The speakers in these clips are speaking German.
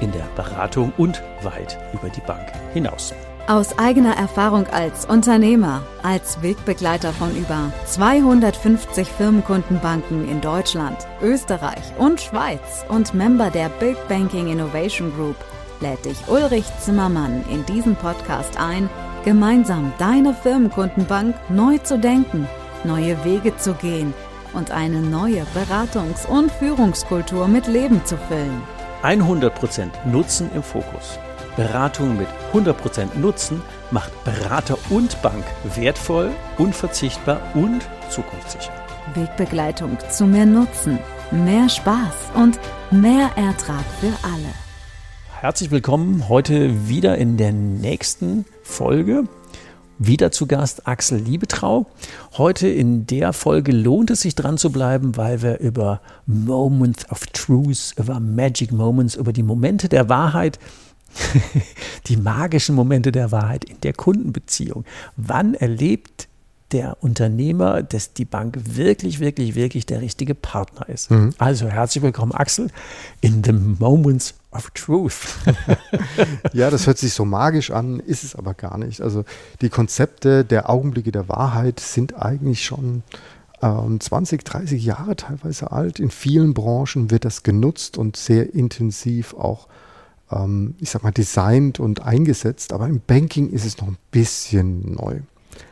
in der Beratung und weit über die Bank hinaus. Aus eigener Erfahrung als Unternehmer, als Wegbegleiter von über 250 Firmenkundenbanken in Deutschland, Österreich und Schweiz und Member der Big Banking Innovation Group lädt dich Ulrich Zimmermann in diesen Podcast ein, gemeinsam deine Firmenkundenbank neu zu denken, neue Wege zu gehen und eine neue Beratungs- und Führungskultur mit Leben zu füllen. 100% Nutzen im Fokus. Beratung mit 100% Nutzen macht Berater und Bank wertvoll, unverzichtbar und zukunftssicher. Wegbegleitung zu mehr Nutzen, mehr Spaß und mehr Ertrag für alle. Herzlich willkommen heute wieder in der nächsten Folge. Wieder zu Gast Axel Liebetrau. Heute in der Folge lohnt es sich dran zu bleiben, weil wir über Moments of Truth, über Magic Moments, über die Momente der Wahrheit, die magischen Momente der Wahrheit in der Kundenbeziehung. Wann erlebt der Unternehmer, dass die Bank wirklich, wirklich, wirklich der richtige Partner ist? Mhm. Also herzlich willkommen, Axel, in the Moments of Truth. ja, das hört sich so magisch an, ist es aber gar nicht. Also die Konzepte der Augenblicke der Wahrheit sind eigentlich schon ähm, 20, 30 Jahre teilweise alt. In vielen Branchen wird das genutzt und sehr intensiv auch, ähm, ich sag mal, designt und eingesetzt. Aber im Banking ist es noch ein bisschen neu.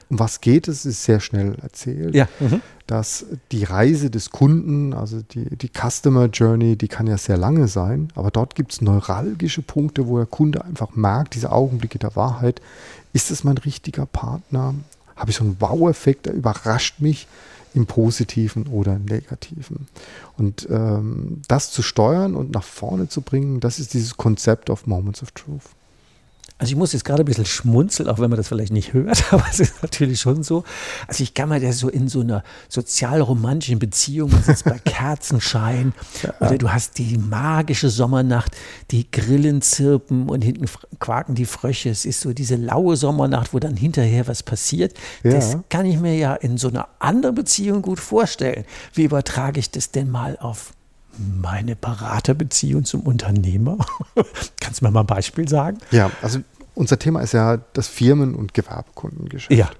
Um was geht es, ist sehr schnell erzählt. Ja. Mhm. Dass die Reise des Kunden, also die, die Customer Journey, die kann ja sehr lange sein, aber dort gibt es neuralgische Punkte, wo der Kunde einfach merkt, diese Augenblicke der Wahrheit, ist es mein richtiger Partner? Habe ich so einen Wow-Effekt, der überrascht mich im Positiven oder Negativen. Und ähm, das zu steuern und nach vorne zu bringen, das ist dieses Konzept of Moments of Truth. Also ich muss jetzt gerade ein bisschen schmunzeln, auch wenn man das vielleicht nicht hört, aber es ist natürlich schon so. Also ich kann mir das so in so einer sozial-romantischen Beziehung, man sitzt bei Kerzenschein ja. oder du hast die magische Sommernacht, die Grillen zirpen und hinten quaken die Frösche. Es ist so diese laue Sommernacht, wo dann hinterher was passiert. Ja. Das kann ich mir ja in so einer anderen Beziehung gut vorstellen. Wie übertrage ich das denn mal auf meine Beraterbeziehung zum Unternehmer? Kannst du mir mal ein Beispiel sagen? Ja, also unser Thema ist ja das Firmen- und Gewerbekundengeschäft. Ja.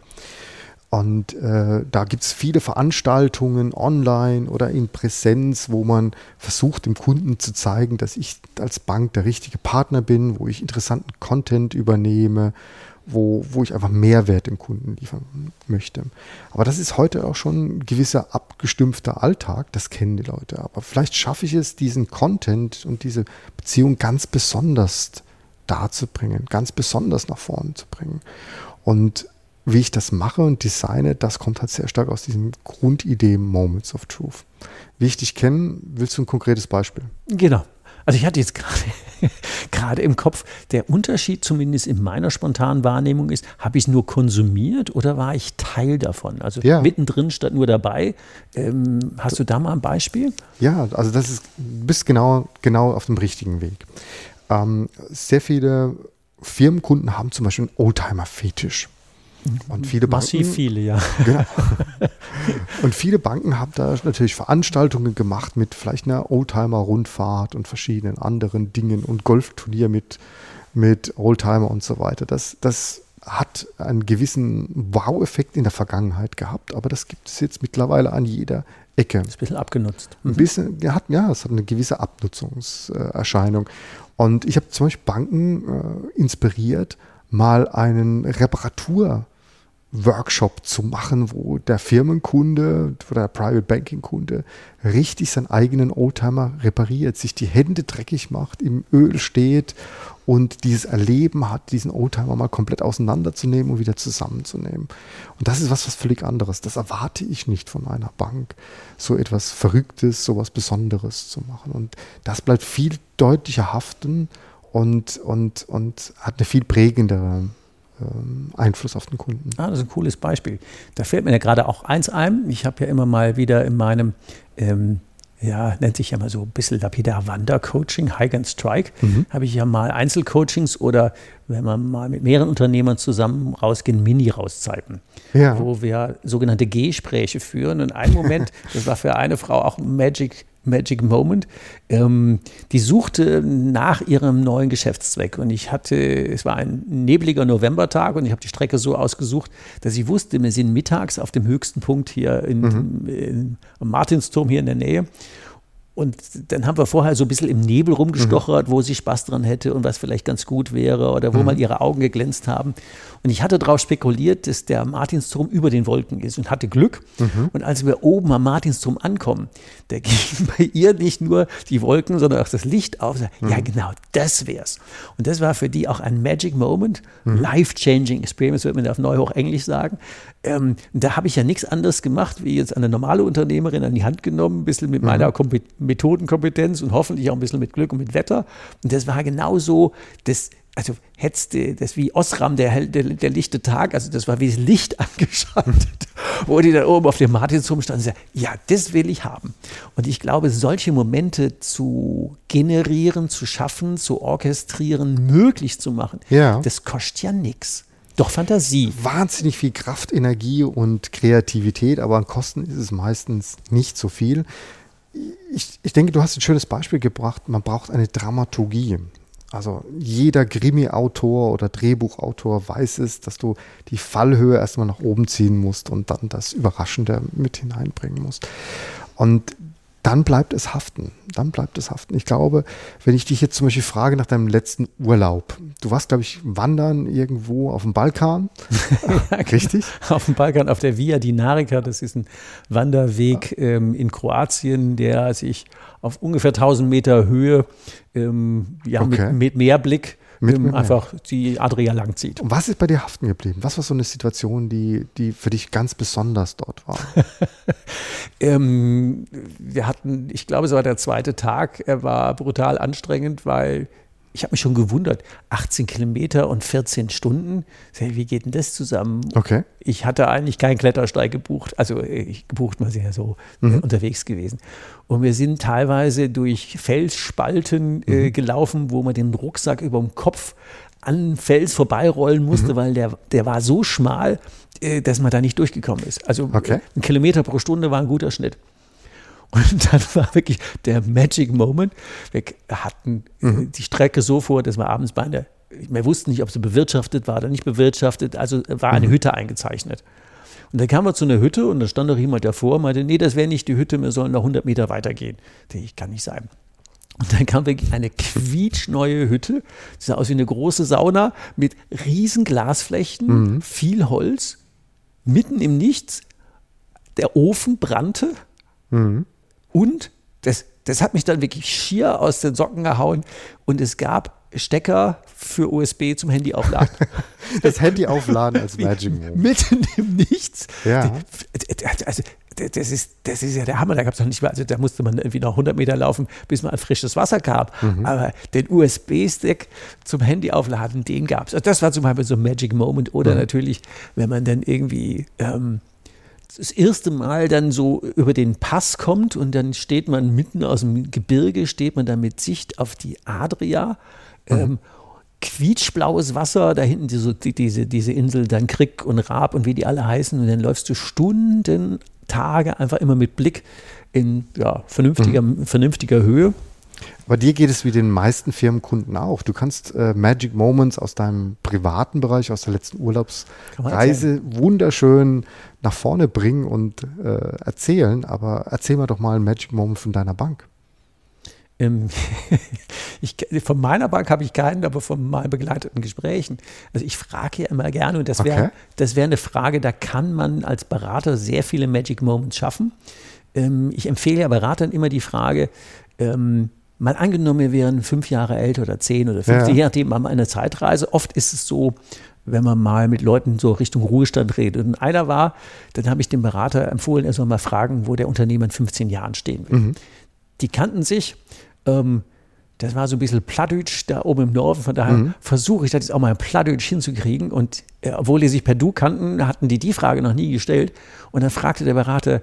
Und äh, da gibt es viele Veranstaltungen online oder in Präsenz, wo man versucht, dem Kunden zu zeigen, dass ich als Bank der richtige Partner bin, wo ich interessanten Content übernehme, wo, wo ich einfach Mehrwert dem Kunden liefern möchte. Aber das ist heute auch schon ein gewisser abgestumpfter Alltag, das kennen die Leute. Aber vielleicht schaffe ich es, diesen Content und diese Beziehung ganz besonders darzubringen, ganz besonders nach vorne zu bringen. Und wie ich das mache und designe, das kommt halt sehr stark aus diesem Grundidee Moments of Truth. Wie ich dich kenne, willst du ein konkretes Beispiel? Genau. Also ich hatte jetzt gerade gerade im Kopf, der Unterschied zumindest in meiner spontanen Wahrnehmung ist, habe ich es nur konsumiert oder war ich Teil davon? Also ja. mittendrin statt nur dabei. Ähm, hast du da mal ein Beispiel? Ja, also das ist, du bist genau, genau auf dem richtigen Weg. Ähm, sehr viele Firmenkunden haben zum Beispiel einen Oldtimer-Fetisch. Und viele Banken, Massiv viele, ja. Genau. Und viele Banken haben da natürlich Veranstaltungen gemacht mit vielleicht einer Oldtimer-Rundfahrt und verschiedenen anderen Dingen und Golfturnier mit, mit Oldtimer und so weiter. Das, das hat einen gewissen Wow-Effekt in der Vergangenheit gehabt, aber das gibt es jetzt mittlerweile an jeder Ecke. Das ist ein bisschen abgenutzt. Mhm. Ein bisschen, ja, hat, ja, es hat eine gewisse Abnutzungserscheinung. Und ich habe zum Beispiel Banken äh, inspiriert, mal einen Reparatur- Workshop zu machen, wo der Firmenkunde oder der Private Banking Kunde richtig seinen eigenen Oldtimer repariert, sich die Hände dreckig macht, im Öl steht und dieses Erleben hat, diesen Oldtimer mal komplett auseinanderzunehmen und wieder zusammenzunehmen. Und das ist was, was völlig anderes. Das erwarte ich nicht von einer Bank, so etwas Verrücktes, so etwas Besonderes zu machen. Und das bleibt viel deutlicher haften und, und, und hat eine viel prägendere Einfluss auf den Kunden. Ah, das ist ein cooles Beispiel. Da fällt mir ja gerade auch eins ein. Ich habe ja immer mal wieder in meinem, ähm, ja, nennt sich ja mal so ein bisschen lapidar Wandercoaching, Hike and Strike, mhm. habe ich ja mal Einzelcoachings oder wenn man mal mit mehreren Unternehmern zusammen rausgehen, Mini-Rauszeiten, ja. wo wir sogenannte Gespräche führen. Und ein Moment, das war für eine Frau auch Magic Magic Moment. Ähm, die suchte nach ihrem neuen Geschäftszweck und ich hatte, es war ein nebliger Novembertag und ich habe die Strecke so ausgesucht, dass ich wusste, wir sind mittags auf dem höchsten Punkt hier in, mhm. in, am Martinsturm hier in der Nähe und dann haben wir vorher so ein bisschen im Nebel rumgestochert, mhm. wo sie Spaß dran hätte und was vielleicht ganz gut wäre oder wo mhm. mal ihre Augen geglänzt haben. Und ich hatte darauf spekuliert, dass der Martinsturm über den Wolken ist und hatte Glück. Mhm. Und als wir oben am Martinsturm ankommen, da ging bei ihr nicht nur die Wolken, sondern auch das Licht auf. Ja, mhm. genau, das wär's. Und das war für die auch ein Magic Moment, mhm. life-changing Experience, würde man auf Neuhoch Englisch sagen. Ähm, da habe ich ja nichts anderes gemacht, wie jetzt eine normale Unternehmerin an die Hand genommen, ein bisschen mit mhm. meiner Methodenkompetenz und hoffentlich auch ein bisschen mit Glück und mit Wetter. Und das war genauso das also hetzte das wie Osram, der, der, der lichte Tag, also das war wie das Licht angeschaltet, wo die dann oben auf dem Martinsturm standen und sagten, ja, das will ich haben. Und ich glaube, solche Momente zu generieren, zu schaffen, zu orchestrieren, möglich zu machen, ja. das kostet ja nichts. Doch Fantasie. Wahnsinnig viel Kraft, Energie und Kreativität, aber an Kosten ist es meistens nicht so viel. Ich, ich denke, du hast ein schönes Beispiel gebracht. Man braucht eine Dramaturgie. Also jeder Krimi-Autor oder Drehbuchautor weiß es, dass du die Fallhöhe erstmal nach oben ziehen musst und dann das Überraschende mit hineinbringen musst. Und dann bleibt es haften. Dann bleibt es haften. Ich glaube, wenn ich dich jetzt zum Beispiel frage nach deinem letzten Urlaub, du warst, glaube ich, wandern irgendwo auf dem Balkan. ja. Richtig? Auf dem Balkan, auf der Via Dinarica. Das ist ein Wanderweg ähm, in Kroatien, der sich auf ungefähr 1000 Meter Höhe ähm, ja, okay. mit, mit Meerblick mit, ähm, einfach die Adria langzieht. Und was ist bei dir haften geblieben? Was war so eine Situation, die, die für dich ganz besonders dort war? ähm, wir hatten, ich glaube, es war der zweite Tag, er war brutal anstrengend, weil ich habe mich schon gewundert, 18 Kilometer und 14 Stunden, wie geht denn das zusammen? Okay. Ich hatte eigentlich keinen Klettersteig gebucht, also ich gebucht mal sehr so äh, mhm. unterwegs gewesen. Und wir sind teilweise durch Felsspalten äh, mhm. gelaufen, wo man den Rucksack über dem Kopf an Fels vorbeirollen musste, mhm. weil der, der war so schmal, äh, dass man da nicht durchgekommen ist. Also okay. ein Kilometer pro Stunde war ein guter Schnitt. Und dann war wirklich der Magic Moment. Wir hatten äh, mhm. die Strecke so vor, dass wir abends bei einer, wir wussten nicht, ob sie bewirtschaftet war oder nicht bewirtschaftet, also war eine mhm. Hütte eingezeichnet. Und dann kamen wir zu einer Hütte und da stand doch jemand davor und meinte, nee, das wäre nicht die Hütte, wir sollen noch 100 Meter weitergehen. Ich kann nicht sein. Und dann kam wirklich eine quietschneue Hütte, die sah aus wie eine große Sauna mit riesen Glasflächen, mhm. viel Holz, mitten im Nichts. Der Ofen brannte. Mhm. Und das, das hat mich dann wirklich schier aus den Socken gehauen. Und es gab Stecker für USB zum Handy aufladen. Das Handy aufladen als Magic Moment. Mitten im Nichts. Ja. Also, das ist, das ist ja der Hammer. Da gab es noch nicht mal, also da musste man irgendwie noch 100 Meter laufen, bis man an frisches Wasser kam. Mhm. Aber den USB-Stick zum Handy aufladen, den gab es. Also das war zum Beispiel so ein Magic Moment. Oder mhm. natürlich, wenn man dann irgendwie ähm, das erste Mal dann so über den Pass kommt und dann steht man mitten aus dem Gebirge, steht man da mit Sicht auf die Adria. Mhm. Ähm, quietschblaues Wasser, da hinten diese, diese, diese Insel, dann Krieg und Raab und wie die alle heißen. Und dann läufst du Stunden, Tage einfach immer mit Blick in ja, vernünftiger, mhm. vernünftiger Höhe. Bei dir geht es wie den meisten Firmenkunden auch. Du kannst äh, Magic Moments aus deinem privaten Bereich, aus der letzten Urlaubsreise wunderschön nach vorne bringen und äh, erzählen. Aber erzähl mal doch mal einen Magic Moment von deiner Bank. Ähm, ich, von meiner Bank habe ich keinen, aber von meinen begleiteten Gesprächen. Also ich frage ja immer gerne und das wäre okay. wär eine Frage, da kann man als Berater sehr viele Magic Moments schaffen. Ähm, ich empfehle ja Beratern immer die Frage, ähm, mal angenommen, wir wären fünf Jahre älter oder zehn oder 50, ja. je nachdem, mal eine Zeitreise. Oft ist es so, wenn man mal mit Leuten so Richtung Ruhestand redet. Und einer war, dann habe ich dem Berater empfohlen, er soll mal fragen, wo der Unternehmer in 15 Jahren stehen will. Mhm. Die kannten sich. Ähm, das war so ein bisschen Plattdeutsch da oben im Norden, von daher mhm. versuche ich das jetzt auch mal Plattdeutsch hinzukriegen. Und äh, obwohl die sich per Du kannten, hatten die die Frage noch nie gestellt. Und dann fragte der Berater,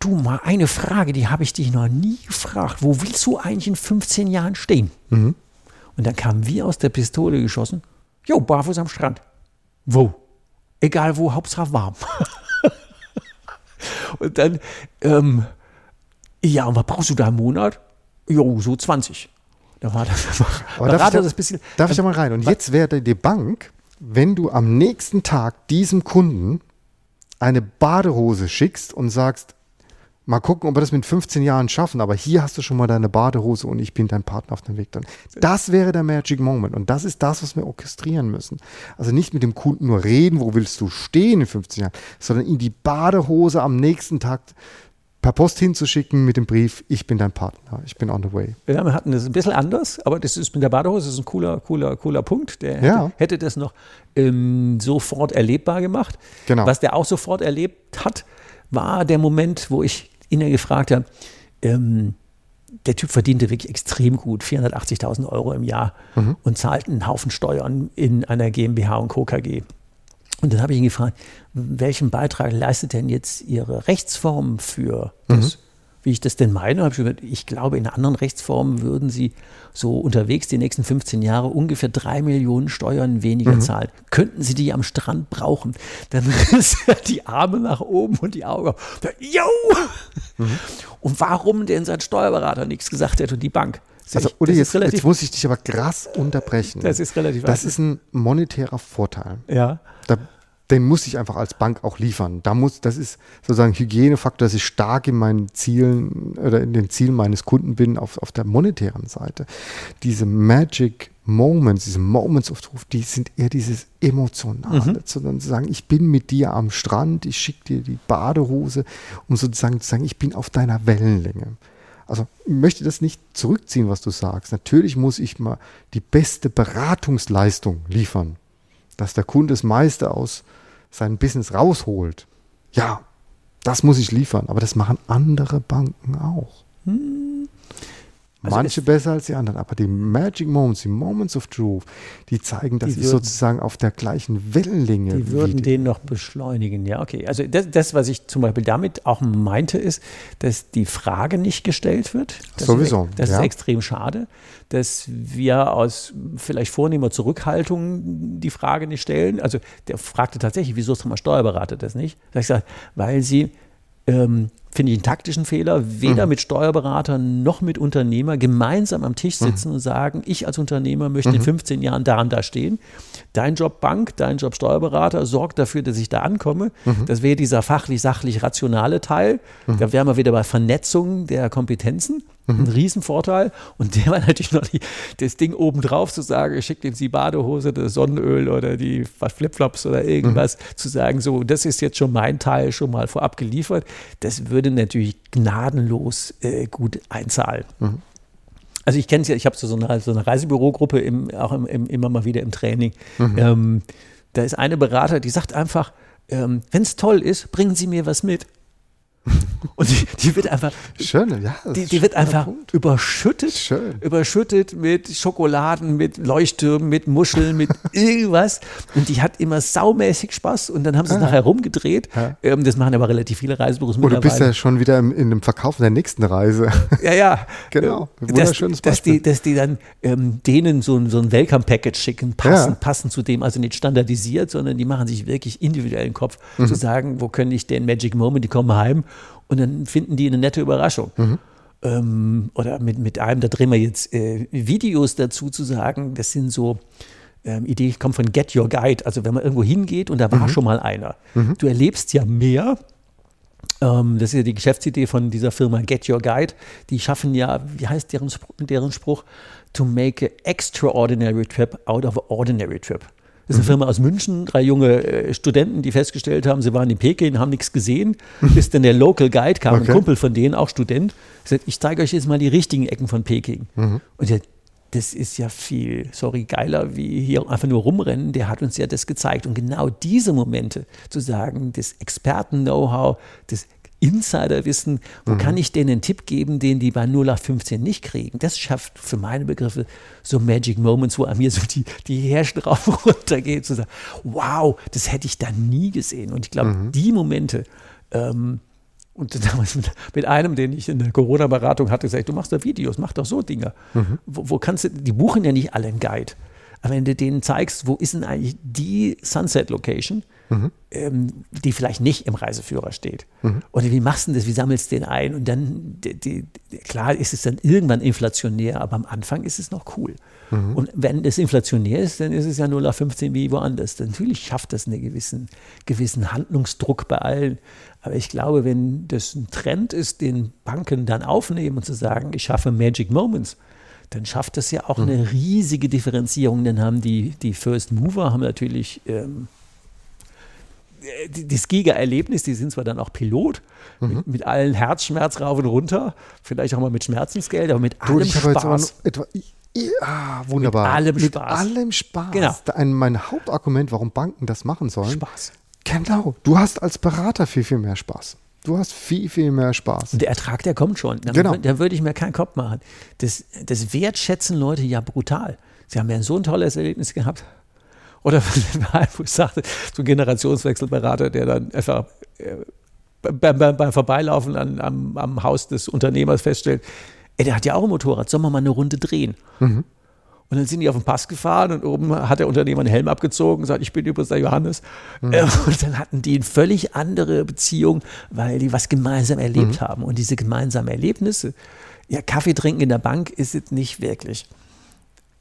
du mal eine Frage, die habe ich dich noch nie gefragt. Wo willst du eigentlich in 15 Jahren stehen? Mhm. Und dann kamen wir aus der Pistole geschossen. Jo, barfuß am Strand. Wo? Egal wo, Hauptsache warm. und dann, ähm, ja, und was brauchst du da im Monat? Jo, so 20. Da war das, Aber darf, ich da, das bisschen. Darf ich da mal rein? Und jetzt wäre die Bank, wenn du am nächsten Tag diesem Kunden eine Badehose schickst und sagst, mal gucken, ob wir das mit 15 Jahren schaffen, aber hier hast du schon mal deine Badehose und ich bin dein Partner auf dem Weg dann. Das wäre der Magic Moment und das ist das, was wir orchestrieren müssen. Also nicht mit dem Kunden nur reden, wo willst du stehen in 15 Jahren, sondern in die Badehose am nächsten Tag per Post hinzuschicken mit dem Brief, ich bin dein Partner, ich bin on the way. Ja, wir hatten das ein bisschen anders, aber das ist mit der Badehose das ist ein cooler, cooler, cooler Punkt. Der ja. hätte, hätte, das noch ähm, sofort erlebbar gemacht. Genau. Was der auch sofort erlebt hat, war der Moment, wo ich ihn gefragt habe, ähm, der Typ verdiente wirklich extrem gut, 480.000 Euro im Jahr mhm. und zahlt einen Haufen Steuern in einer GmbH und Co. KG. Und dann habe ich ihn gefragt, welchen Beitrag leistet denn jetzt Ihre Rechtsform für das? Mhm. Wie ich das denn meine, habe ich ich glaube, in anderen Rechtsformen würden Sie so unterwegs die nächsten 15 Jahre ungefähr drei Millionen Steuern weniger mhm. zahlen. Könnten Sie die am Strand brauchen? Dann ist die Arme nach oben und die Augen. Jo! Mhm. Und warum denn sein Steuerberater nichts gesagt hätte und die Bank? Also, Uli, jetzt, jetzt, muss ich dich aber krass unterbrechen. Das ist relativ Das ist ein monetärer Vorteil. Ja. Da, den muss ich einfach als Bank auch liefern. Da muss, das ist sozusagen Hygienefaktor, dass ich stark in meinen Zielen oder in den Zielen meines Kunden bin auf, auf der monetären Seite. Diese Magic Moments, diese Moments of Truth, die sind eher dieses Emotionale, mhm. sondern zu sagen, ich bin mit dir am Strand, ich schicke dir die Badehose, um sozusagen zu sagen, ich bin auf deiner Wellenlänge. Also ich möchte das nicht zurückziehen, was du sagst. Natürlich muss ich mal die beste Beratungsleistung liefern, dass der Kunde das meiste aus seinem Business rausholt. Ja, das muss ich liefern, aber das machen andere Banken auch. Hm. Also Manche besser als die anderen, aber die Magic Moments, die Moments of Truth, die zeigen, dass die ich sozusagen auf der gleichen Wellenlänge. Die würden die den noch beschleunigen, ja, okay. Also das, das, was ich zum Beispiel damit auch meinte, ist, dass die Frage nicht gestellt wird. Das Sowieso. Ist, das ja. ist extrem schade, dass wir aus vielleicht vornehmer Zurückhaltung die Frage nicht stellen. Also der fragte tatsächlich, wieso ist mal Steuerberater das nicht? Da ich gesagt, weil sie ähm, finde ich einen taktischen Fehler, weder mhm. mit Steuerberater noch mit Unternehmer gemeinsam am Tisch sitzen mhm. und sagen, ich als Unternehmer möchte mhm. in 15 Jahren da und da stehen. Dein Job Bank, dein Job Steuerberater sorgt dafür, dass ich da ankomme. Mhm. Das wäre dieser fachlich, sachlich rationale Teil. Mhm. Da wären wir wieder bei Vernetzung der Kompetenzen. Ein Riesenvorteil. Und der war natürlich noch die, das Ding obendrauf zu sagen, ich schicke ihm die Badehose, das Sonnenöl oder die Flipflops oder irgendwas, mhm. zu sagen, so, das ist jetzt schon mein Teil schon mal vorab geliefert. Das würde natürlich gnadenlos äh, gut einzahlen. Mhm. Also ich kenne es ja, ich habe so, eine, so eine Reisebürogruppe im, auch im, im, immer mal wieder im Training. Mhm. Ähm, da ist eine Berater, die sagt einfach, ähm, wenn es toll ist, bringen Sie mir was mit. Und die, die, wird einfach, Schön, ja, die, die wird einfach Punkt. überschüttet, Schön. überschüttet mit Schokoladen, mit Leuchttürmen, mit Muscheln, mit irgendwas. Und die hat immer saumäßig Spaß. Und dann haben sie es ah. nachher rumgedreht. Ja. Ähm, das machen aber relativ viele Reisebüros oh, Du bist ja schon wieder im, in dem Verkauf der nächsten Reise. Ja, ja. genau. Wunderschönes dass, dass, die, dass die dann ähm, denen so, so ein Welcome-Package schicken, passend, ja. passend zu dem, also nicht standardisiert, sondern die machen sich wirklich individuellen Kopf, mhm. zu sagen, wo können ich den Magic Moment, die kommen heim und dann finden die eine nette Überraschung. Mhm. Ähm, oder mit, mit einem, da drehen wir jetzt äh, Videos dazu zu sagen, das sind so ähm, Idee, kommt von Get Your Guide, also wenn man irgendwo hingeht und da war mhm. schon mal einer. Mhm. Du erlebst ja mehr. Ähm, das ist ja die Geschäftsidee von dieser Firma Get Your Guide. Die schaffen ja, wie heißt deren, deren Spruch? To make an extraordinary trip out of an ordinary trip. Das ist eine Firma aus München, drei junge äh, Studenten, die festgestellt haben, sie waren in Peking, haben nichts gesehen. Bis dann der Local Guide kam, okay. ein Kumpel von denen, auch Student, gesagt, ich zeige euch jetzt mal die richtigen Ecken von Peking. Mhm. Und der, das ist ja viel, sorry, geiler, wie hier einfach nur rumrennen. Der hat uns ja das gezeigt. Und genau diese Momente zu sagen, das Experten-Know-how, das Insiderwissen, wo mhm. kann ich denen einen Tipp geben, den die bei 0815 nicht kriegen. Das schafft für meine Begriffe so Magic Moments, wo an mir so die, die Herrscher drauf runtergeht, zu sagen, wow, das hätte ich da nie gesehen. Und ich glaube, mhm. die Momente, ähm, und damals mit, mit, einem, den ich in der Corona-Beratung hatte, gesagt, du machst da Videos, mach doch so Dinge. Mhm. Wo, wo, kannst du, die buchen ja nicht alle einen Guide. Aber wenn du denen zeigst, wo ist denn eigentlich die Sunset-Location, mhm. ähm, die vielleicht nicht im Reiseführer steht. Mhm. Oder wie machst du das, wie sammelst du den ein? Und dann, die, die, klar ist es dann irgendwann inflationär, aber am Anfang ist es noch cool. Mhm. Und wenn es inflationär ist, dann ist es ja 0 auf 15 wie woanders. Natürlich schafft das einen gewissen, gewissen Handlungsdruck bei allen. Aber ich glaube, wenn das ein Trend ist, den Banken dann aufnehmen und zu sagen, ich schaffe Magic Moments, dann schafft das ja auch eine riesige Differenzierung. Dann haben die, die First Mover haben natürlich ähm, das Giga-Erlebnis, die sind zwar dann auch Pilot, mhm. mit, mit, allen Herzschmerz rauf und runter, vielleicht auch mal mit Schmerzensgeld, aber mit du, allem Spaß. Etwa, ja, wunderbar. Mit allem mit Spaß. Mit allem Spaß. Genau. Ein, mein Hauptargument, warum Banken das machen sollen. Spaß. Genau. Du hast als Berater viel, viel mehr Spaß. Du hast viel, viel mehr Spaß. Und der Ertrag, der kommt schon. Da, genau. da würde ich mir keinen Kopf machen. Das, das wertschätzen Leute ja brutal. Sie haben ja so ein tolles Erlebnis gehabt. Oder wo ich sagte, so ein Generationswechselberater, der dann einfach äh, beim, beim, beim Vorbeilaufen an, am, am Haus des Unternehmers feststellt, ey, der hat ja auch ein Motorrad, sollen wir mal eine Runde drehen? Mhm. Und dann sind die auf den Pass gefahren und oben hat der Unternehmer einen Helm abgezogen und sagt, ich bin übrigens der Johannes. Mhm. Und dann hatten die eine völlig andere Beziehung, weil die was gemeinsam erlebt mhm. haben. Und diese gemeinsamen Erlebnisse, ja, Kaffee trinken in der Bank ist es nicht wirklich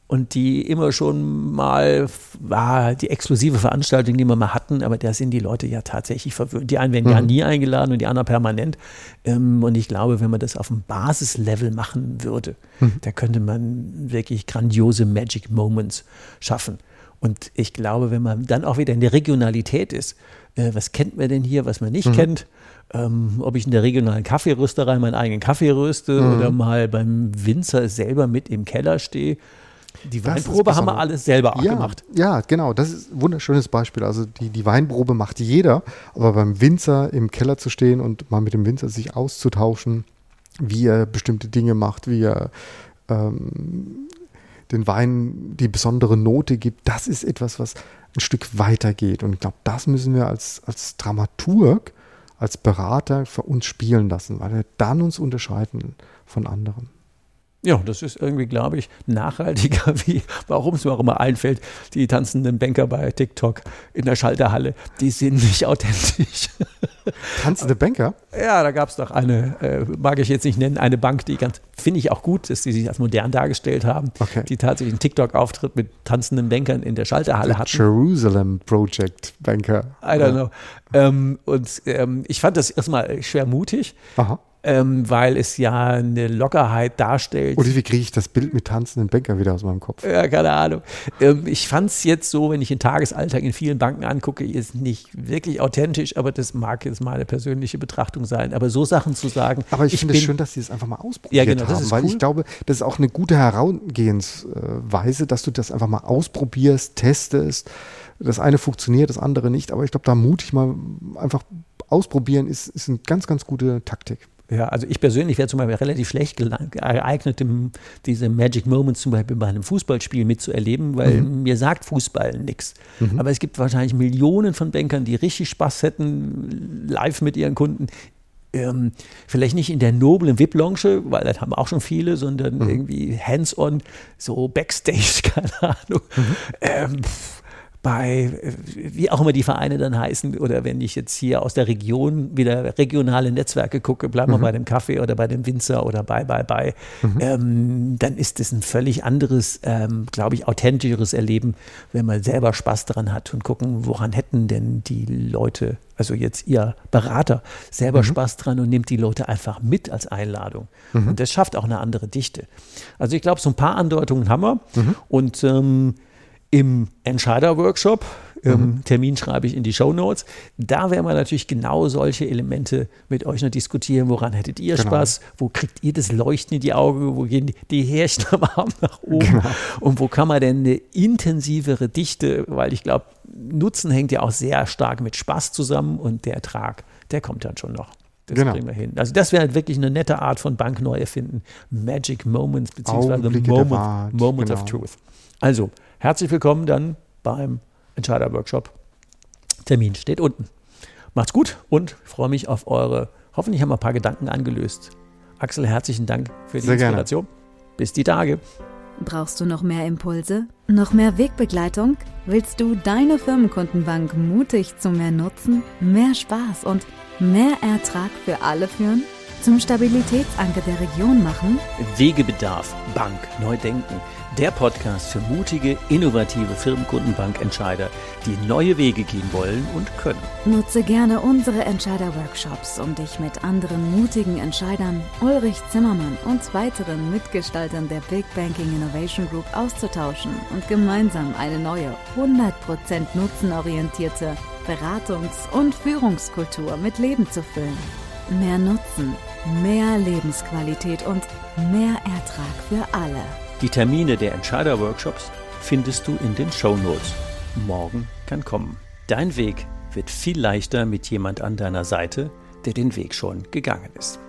und die immer schon mal war die exklusive Veranstaltung, die wir mal hatten, aber da sind die Leute ja tatsächlich verwöhnt. Die einen werden mhm. ja nie eingeladen und die anderen permanent. Ähm, und ich glaube, wenn man das auf dem Basislevel machen würde, mhm. da könnte man wirklich grandiose Magic Moments schaffen. Und ich glaube, wenn man dann auch wieder in der Regionalität ist, äh, was kennt man denn hier, was man nicht mhm. kennt? Ähm, ob ich in der regionalen Kaffeerösterei meinen eigenen Kaffee röste mhm. oder mal beim Winzer selber mit im Keller stehe die Weinprobe haben wir alles selber ja, gemacht. Ja, genau. Das ist ein wunderschönes Beispiel. Also die, die Weinprobe macht jeder, aber beim Winzer im Keller zu stehen und mal mit dem Winzer sich auszutauschen, wie er bestimmte Dinge macht, wie er ähm, den Wein die besondere Note gibt, das ist etwas, was ein Stück weiter geht. Und ich glaube, das müssen wir als, als Dramaturg, als Berater für uns spielen lassen, weil wir dann uns unterscheiden von anderen. Ja, das ist irgendwie, glaube ich, nachhaltiger, wie warum es mir auch immer einfällt, die tanzenden Banker bei TikTok in der Schalterhalle, die sind nicht authentisch. Tanzende Banker? Ja, da gab es doch eine, äh, mag ich jetzt nicht nennen, eine Bank, die ganz, finde ich auch gut, dass die sich als modern dargestellt haben, okay. die tatsächlich einen TikTok-Auftritt mit tanzenden Bankern in der Schalterhalle The hatten. Jerusalem Project Banker. I don't know. Ähm, und ähm, ich fand das erstmal schwer mutig. Aha ähm, weil es ja eine Lockerheit darstellt. Oder wie kriege ich das Bild mit tanzenden Banker wieder aus meinem Kopf? Ja, keine Ahnung. Ähm, ich fand es jetzt so, wenn ich den Tagesalltag in vielen Banken angucke, ist nicht wirklich authentisch, aber das mag jetzt meine persönliche Betrachtung sein. Aber so Sachen zu sagen. Aber ich, ich finde es schön, dass sie es einfach mal ausprobiert ja, genau, haben, weil cool. ich glaube, das ist auch eine gute Herangehensweise, dass du das einfach mal ausprobierst, testest. Das eine funktioniert, das andere nicht, aber ich glaube, da mutig mal einfach ausprobieren ist, ist eine ganz, ganz gute Taktik. Ja, also ich persönlich wäre zum Beispiel relativ schlecht geeignet, diese Magic Moments zum Beispiel bei einem Fußballspiel mitzuerleben, weil mhm. mir sagt Fußball nichts. Mhm. Aber es gibt wahrscheinlich Millionen von Bankern, die richtig Spaß hätten, live mit ihren Kunden. Ähm, vielleicht nicht in der noblen VIP-Lounge, weil das haben auch schon viele, sondern mhm. irgendwie hands-on, so Backstage, keine Ahnung. Mhm. Ähm, bei, wie auch immer die Vereine dann heißen, oder wenn ich jetzt hier aus der Region wieder regionale Netzwerke gucke, bleiben wir mhm. bei dem Kaffee oder bei dem Winzer oder bei, bei, bei, mhm. ähm, dann ist es ein völlig anderes, ähm, glaube ich, authentischeres Erleben, wenn man selber Spaß daran hat und gucken, woran hätten denn die Leute, also jetzt ihr Berater, selber mhm. Spaß dran und nimmt die Leute einfach mit als Einladung. Mhm. Und das schafft auch eine andere Dichte. Also ich glaube, so ein paar Andeutungen haben wir mhm. und ähm, im Entscheider-Workshop, mhm. Termin schreibe ich in die Show Notes. Da werden wir natürlich genau solche Elemente mit euch noch diskutieren. Woran hättet ihr genau. Spaß? Wo kriegt ihr das Leuchten in die Augen? Wo gehen die, Härchen am Arm nach oben? Genau. Und wo kann man denn eine intensivere Dichte, weil ich glaube, Nutzen hängt ja auch sehr stark mit Spaß zusammen und der Ertrag, der kommt dann schon noch. Das Genau. kriegen wir hin. Also das wäre wirklich eine nette Art von Bank neu erfinden. Magic Moments beziehungsweise Augenblicke Moment, Moment of genau. Truth. Also, herzlich willkommen dann beim Entscheider-Workshop. Termin steht unten. Macht's gut und ich freue mich auf eure, hoffentlich haben wir ein paar Gedanken angelöst. Axel, herzlichen Dank für die Sehr gerne. Inspiration. Bis die Tage. Brauchst du noch mehr Impulse? Noch mehr Wegbegleitung? Willst du deine Firmenkundenbank mutig zu mehr Nutzen, mehr Spaß und mehr Ertrag für alle führen? Zum Stabilitätsanker der Region machen? Wegebedarf, Bank, neu denken. Der Podcast für mutige, innovative Firmenkundenbankentscheider, die neue Wege gehen wollen und können. Nutze gerne unsere Entscheider-Workshops, um dich mit anderen mutigen Entscheidern, Ulrich Zimmermann und weiteren Mitgestaltern der Big Banking Innovation Group auszutauschen und gemeinsam eine neue, 100% nutzenorientierte Beratungs- und Führungskultur mit Leben zu füllen. Mehr Nutzen, mehr Lebensqualität und mehr Ertrag für alle. Die Termine der Entscheider-Workshops findest du in den Shownotes. Morgen kann kommen. Dein Weg wird viel leichter mit jemand an deiner Seite, der den Weg schon gegangen ist.